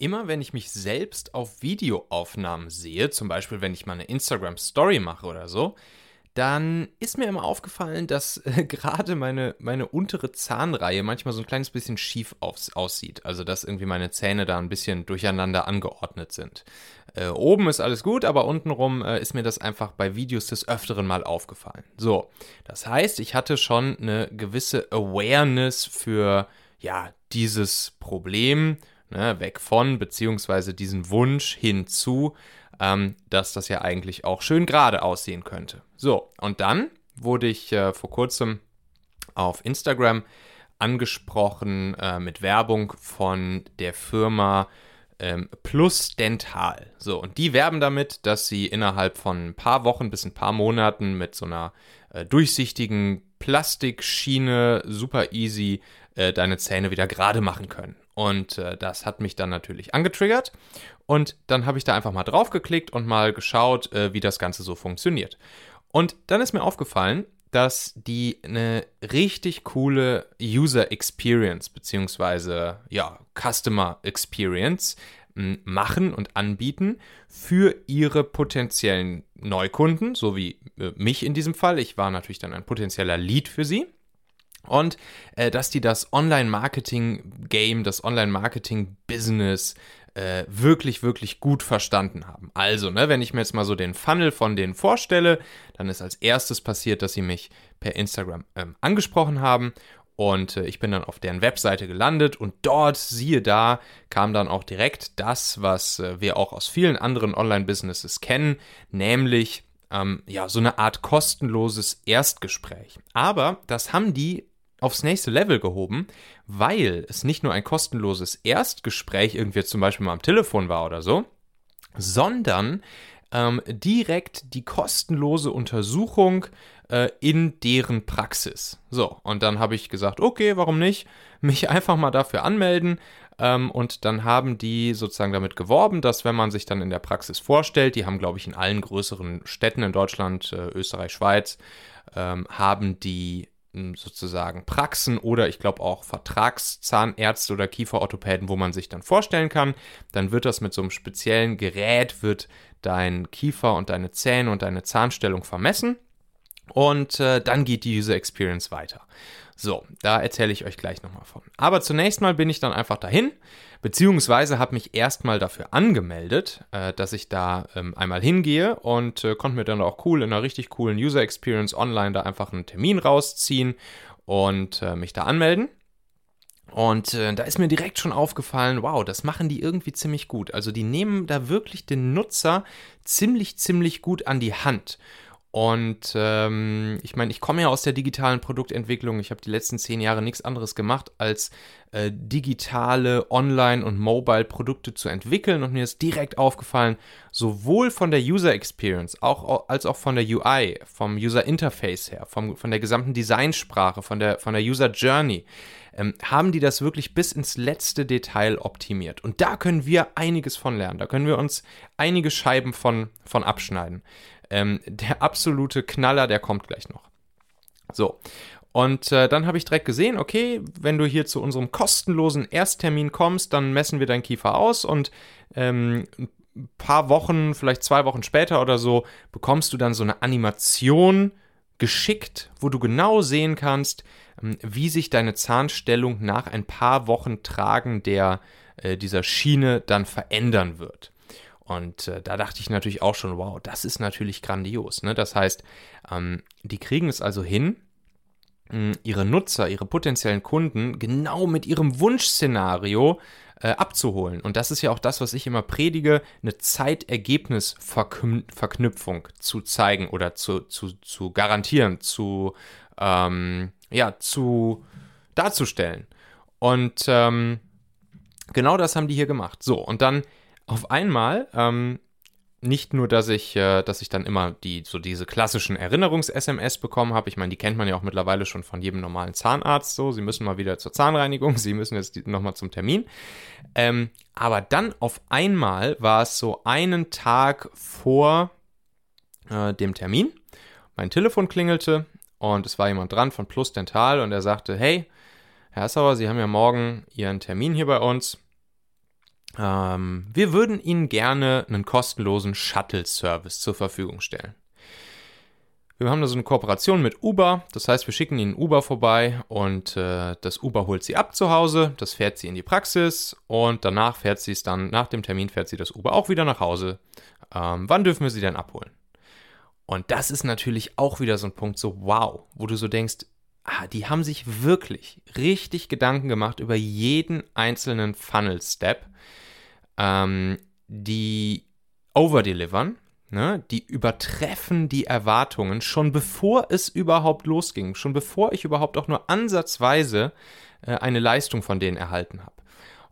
immer wenn ich mich selbst auf Videoaufnahmen sehe, zum Beispiel wenn ich mal eine Instagram Story mache oder so, dann ist mir immer aufgefallen, dass äh, gerade meine, meine untere Zahnreihe manchmal so ein kleines bisschen schief aus, aussieht. Also dass irgendwie meine Zähne da ein bisschen durcheinander angeordnet sind. Äh, oben ist alles gut, aber untenrum äh, ist mir das einfach bei Videos des Öfteren mal aufgefallen. So, das heißt, ich hatte schon eine gewisse Awareness für ja, dieses Problem, ne, weg von, beziehungsweise diesen Wunsch hinzu, ähm, dass das ja eigentlich auch schön gerade aussehen könnte. So, und dann wurde ich äh, vor kurzem auf Instagram angesprochen äh, mit Werbung von der Firma ähm, Plus Dental. So, und die werben damit, dass sie innerhalb von ein paar Wochen bis ein paar Monaten mit so einer äh, durchsichtigen Plastikschiene super easy äh, deine Zähne wieder gerade machen können. Und äh, das hat mich dann natürlich angetriggert. Und dann habe ich da einfach mal drauf geklickt und mal geschaut, äh, wie das Ganze so funktioniert. Und dann ist mir aufgefallen, dass die eine richtig coole User Experience beziehungsweise ja Customer Experience machen und anbieten für ihre potenziellen Neukunden, so wie äh, mich in diesem Fall. Ich war natürlich dann ein potenzieller Lead für sie. Und äh, dass die das Online-Marketing-Game, das Online-Marketing-Business äh, wirklich, wirklich gut verstanden haben. Also, ne, wenn ich mir jetzt mal so den Funnel von denen vorstelle, dann ist als erstes passiert, dass sie mich per Instagram ähm, angesprochen haben und äh, ich bin dann auf deren Webseite gelandet und dort, siehe da, kam dann auch direkt das, was äh, wir auch aus vielen anderen Online-Businesses kennen, nämlich ähm, ja, so eine Art kostenloses Erstgespräch. Aber das haben die aufs nächste Level gehoben, weil es nicht nur ein kostenloses Erstgespräch irgendwie zum Beispiel mal am Telefon war oder so, sondern ähm, direkt die kostenlose Untersuchung äh, in deren Praxis. So, und dann habe ich gesagt, okay, warum nicht? Mich einfach mal dafür anmelden. Ähm, und dann haben die sozusagen damit geworben, dass wenn man sich dann in der Praxis vorstellt, die haben, glaube ich, in allen größeren Städten in Deutschland, äh, Österreich, Schweiz, ähm, haben die sozusagen Praxen oder ich glaube auch Vertragszahnärzte oder Kieferorthopäden, wo man sich dann vorstellen kann. Dann wird das mit so einem speziellen Gerät, wird dein Kiefer und deine Zähne und deine Zahnstellung vermessen und äh, dann geht die User Experience weiter. So, da erzähle ich euch gleich nochmal von. Aber zunächst mal bin ich dann einfach dahin, beziehungsweise habe mich erstmal dafür angemeldet, äh, dass ich da ähm, einmal hingehe und äh, konnte mir dann auch cool in einer richtig coolen User Experience online da einfach einen Termin rausziehen und äh, mich da anmelden. Und äh, da ist mir direkt schon aufgefallen, wow, das machen die irgendwie ziemlich gut. Also die nehmen da wirklich den Nutzer ziemlich, ziemlich gut an die Hand. Und ähm, ich meine, ich komme ja aus der digitalen Produktentwicklung. Ich habe die letzten zehn Jahre nichts anderes gemacht, als äh, digitale Online- und Mobile-Produkte zu entwickeln. Und mir ist direkt aufgefallen, sowohl von der User Experience auch, als auch von der UI, vom User Interface her, vom, von der gesamten Designsprache, von der, von der User Journey, ähm, haben die das wirklich bis ins letzte Detail optimiert. Und da können wir einiges von lernen. Da können wir uns einige Scheiben von, von abschneiden. Ähm, der absolute Knaller, der kommt gleich noch. So. Und äh, dann habe ich direkt gesehen, okay, wenn du hier zu unserem kostenlosen Ersttermin kommst, dann messen wir deinen Kiefer aus und ähm, ein paar Wochen, vielleicht zwei Wochen später oder so, bekommst du dann so eine Animation geschickt, wo du genau sehen kannst, ähm, wie sich deine Zahnstellung nach ein paar Wochen Tragen der, äh, dieser Schiene dann verändern wird. Und äh, da dachte ich natürlich auch schon, wow, das ist natürlich grandios. Ne? Das heißt, ähm, die kriegen es also hin, mh, ihre Nutzer, ihre potenziellen Kunden genau mit ihrem Wunschszenario äh, abzuholen. Und das ist ja auch das, was ich immer predige, eine Zeitergebnisverknüpfung zu zeigen oder zu, zu, zu garantieren, zu, ähm, ja, zu darzustellen. Und ähm, genau das haben die hier gemacht. So, und dann auf einmal ähm, nicht nur, dass ich, äh, dass ich dann immer die, so diese klassischen Erinnerungs-SMS bekommen habe. Ich meine, die kennt man ja auch mittlerweile schon von jedem normalen Zahnarzt so. Sie müssen mal wieder zur Zahnreinigung, sie müssen jetzt nochmal zum Termin. Ähm, aber dann auf einmal war es so einen Tag vor äh, dem Termin. Mein Telefon klingelte und es war jemand dran von Plus Dental und er sagte, hey, Herr Sauer, Sie haben ja morgen Ihren Termin hier bei uns ähm, wir würden Ihnen gerne einen kostenlosen Shuttle-Service zur Verfügung stellen. Wir haben da so eine Kooperation mit Uber, das heißt, wir schicken Ihnen Uber vorbei und äh, das Uber holt Sie ab zu Hause, das fährt Sie in die Praxis und danach fährt sie es dann, nach dem Termin fährt Sie das Uber auch wieder nach Hause. Ähm, wann dürfen wir Sie denn abholen? Und das ist natürlich auch wieder so ein Punkt, so wow, wo du so denkst, die haben sich wirklich richtig Gedanken gemacht über jeden einzelnen Funnel-Step, ähm, die overdelivern, ne? die übertreffen die Erwartungen schon bevor es überhaupt losging, schon bevor ich überhaupt auch nur ansatzweise äh, eine Leistung von denen erhalten habe.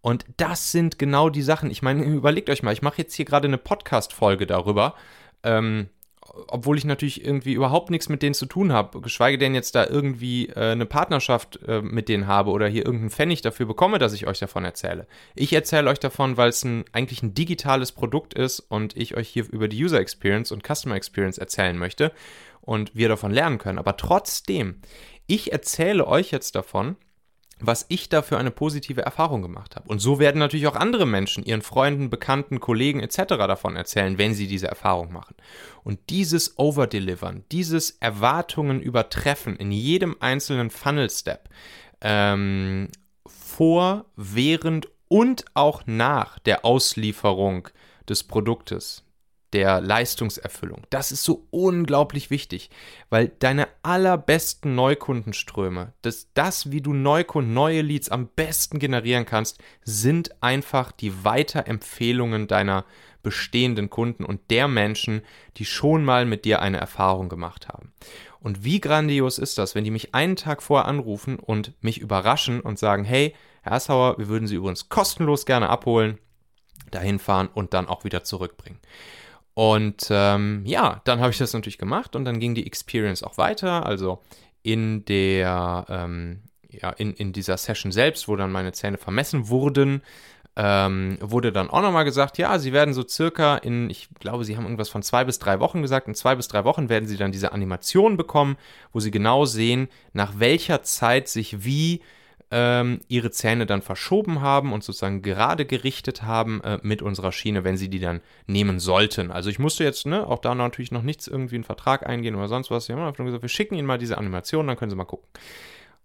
Und das sind genau die Sachen. Ich meine, überlegt euch mal, ich mache jetzt hier gerade eine Podcast-Folge darüber. Ähm, obwohl ich natürlich irgendwie überhaupt nichts mit denen zu tun habe, geschweige denn jetzt da irgendwie äh, eine Partnerschaft äh, mit denen habe oder hier irgendeinen Pfennig dafür bekomme, dass ich euch davon erzähle. Ich erzähle euch davon, weil es ein, eigentlich ein digitales Produkt ist und ich euch hier über die User Experience und Customer Experience erzählen möchte und wir davon lernen können. Aber trotzdem, ich erzähle euch jetzt davon, was ich da für eine positive Erfahrung gemacht habe. Und so werden natürlich auch andere Menschen ihren Freunden, Bekannten, Kollegen etc. davon erzählen, wenn sie diese Erfahrung machen. Und dieses Overdelivern, dieses Erwartungen übertreffen in jedem einzelnen Funnel-Step, ähm, vor, während und auch nach der Auslieferung des Produktes, der Leistungserfüllung. Das ist so unglaublich wichtig, weil deine allerbesten Neukundenströme, das, das wie du Neukunden, neue Leads am besten generieren kannst, sind einfach die Weiterempfehlungen deiner bestehenden Kunden und der Menschen, die schon mal mit dir eine Erfahrung gemacht haben. Und wie grandios ist das, wenn die mich einen Tag vorher anrufen und mich überraschen und sagen, hey, Herr Assauer, wir würden Sie übrigens kostenlos gerne abholen, dahin fahren und dann auch wieder zurückbringen. Und ähm, ja, dann habe ich das natürlich gemacht und dann ging die Experience auch weiter. Also in der, ähm, ja, in, in dieser Session selbst, wo dann meine Zähne vermessen wurden, ähm, wurde dann auch nochmal gesagt, ja, sie werden so circa in, ich glaube, sie haben irgendwas von zwei bis drei Wochen gesagt, in zwei bis drei Wochen werden sie dann diese Animation bekommen, wo sie genau sehen, nach welcher Zeit sich wie ähm, ihre Zähne dann verschoben haben und sozusagen gerade gerichtet haben äh, mit unserer Schiene, wenn sie die dann nehmen sollten. Also ich musste jetzt ne, auch da natürlich noch nichts irgendwie einen Vertrag eingehen oder sonst was. Wir haben einfach gesagt, wir schicken Ihnen mal diese Animation, dann können Sie mal gucken.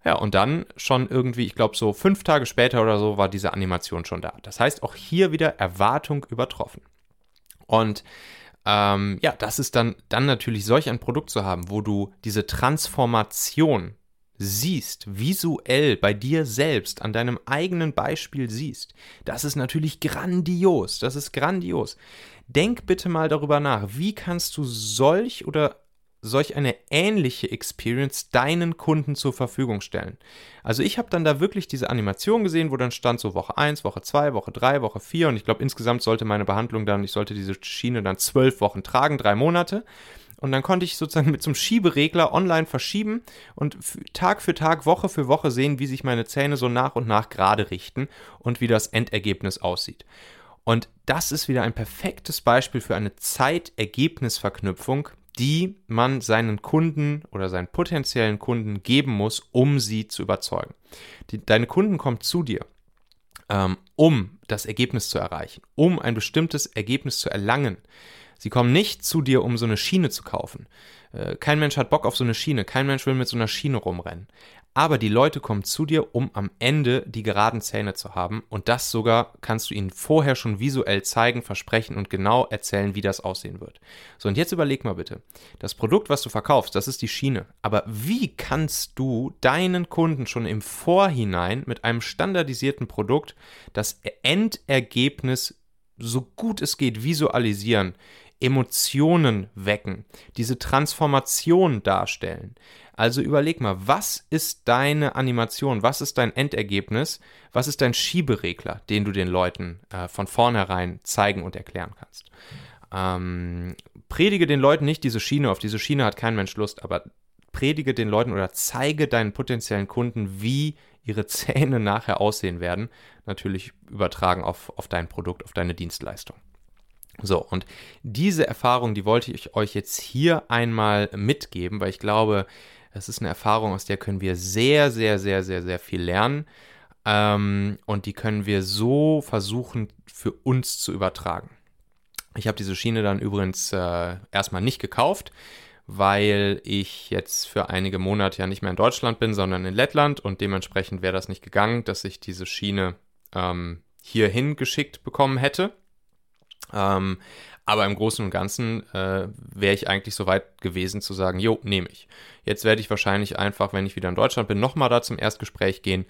Ja, und dann schon irgendwie, ich glaube, so fünf Tage später oder so war diese Animation schon da. Das heißt, auch hier wieder Erwartung übertroffen. Und ähm, ja, das ist dann, dann natürlich solch ein Produkt zu haben, wo du diese Transformation siehst, visuell bei dir selbst, an deinem eigenen Beispiel siehst, das ist natürlich grandios. Das ist grandios. Denk bitte mal darüber nach, wie kannst du solch oder solch eine ähnliche Experience deinen Kunden zur Verfügung stellen. Also ich habe dann da wirklich diese Animation gesehen, wo dann stand so Woche 1, Woche 2, Woche 3, Woche 4 und ich glaube insgesamt sollte meine Behandlung dann, ich sollte diese Schiene dann zwölf Wochen tragen, drei Monate. Und dann konnte ich sozusagen mit so einem Schieberegler online verschieben und Tag für Tag, Woche für Woche sehen, wie sich meine Zähne so nach und nach gerade richten und wie das Endergebnis aussieht. Und das ist wieder ein perfektes Beispiel für eine Zeitergebnisverknüpfung, die man seinen Kunden oder seinen potenziellen Kunden geben muss, um sie zu überzeugen. Die, deine Kunden kommen zu dir, ähm, um das Ergebnis zu erreichen, um ein bestimmtes Ergebnis zu erlangen. Sie kommen nicht zu dir, um so eine Schiene zu kaufen. Äh, kein Mensch hat Bock auf so eine Schiene, kein Mensch will mit so einer Schiene rumrennen. Aber die Leute kommen zu dir, um am Ende die geraden Zähne zu haben. Und das sogar kannst du ihnen vorher schon visuell zeigen, versprechen und genau erzählen, wie das aussehen wird. So, und jetzt überleg mal bitte. Das Produkt, was du verkaufst, das ist die Schiene. Aber wie kannst du deinen Kunden schon im Vorhinein mit einem standardisierten Produkt das Endergebnis so gut es geht visualisieren, Emotionen wecken, diese Transformation darstellen. Also überleg mal, was ist deine Animation, was ist dein Endergebnis, was ist dein Schieberegler, den du den Leuten äh, von vornherein zeigen und erklären kannst. Ähm, predige den Leuten nicht diese Schiene, auf diese Schiene hat kein Mensch Lust, aber predige den Leuten oder zeige deinen potenziellen Kunden, wie ihre Zähne nachher aussehen werden. Natürlich übertragen auf, auf dein Produkt, auf deine Dienstleistung. So, und diese Erfahrung, die wollte ich euch jetzt hier einmal mitgeben, weil ich glaube, es ist eine Erfahrung, aus der können wir sehr, sehr, sehr, sehr, sehr viel lernen. Ähm, und die können wir so versuchen für uns zu übertragen. Ich habe diese Schiene dann übrigens äh, erstmal nicht gekauft, weil ich jetzt für einige Monate ja nicht mehr in Deutschland bin, sondern in Lettland und dementsprechend wäre das nicht gegangen, dass ich diese Schiene ähm, hierhin geschickt bekommen hätte. Ähm, aber im Großen und Ganzen äh, wäre ich eigentlich so weit gewesen zu sagen, jo, nehme ich. Jetzt werde ich wahrscheinlich einfach, wenn ich wieder in Deutschland bin, nochmal da zum Erstgespräch gehen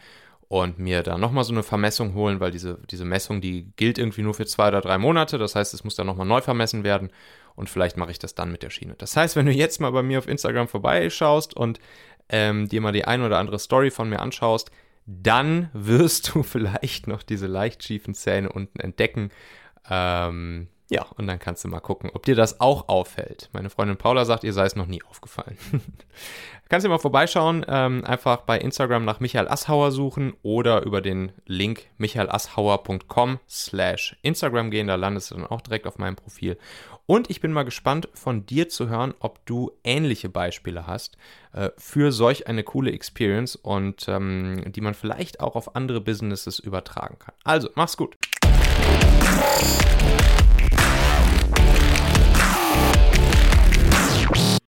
und mir da nochmal so eine Vermessung holen, weil diese, diese Messung, die gilt irgendwie nur für zwei oder drei Monate. Das heißt, es muss dann nochmal neu vermessen werden und vielleicht mache ich das dann mit der Schiene. Das heißt, wenn du jetzt mal bei mir auf Instagram vorbeischaust und ähm, dir mal die ein oder andere Story von mir anschaust, dann wirst du vielleicht noch diese leicht schiefen Zähne unten entdecken. Ähm, ja, und dann kannst du mal gucken, ob dir das auch auffällt. Meine Freundin Paula sagt, ihr sei es noch nie aufgefallen. kannst du mal vorbeischauen, ähm, einfach bei Instagram nach Michael Asshauer suchen oder über den Link michaelasshauer.com slash Instagram gehen, da landest du dann auch direkt auf meinem Profil. Und ich bin mal gespannt von dir zu hören, ob du ähnliche Beispiele hast äh, für solch eine coole Experience und ähm, die man vielleicht auch auf andere Businesses übertragen kann. Also, mach's gut. フフフ。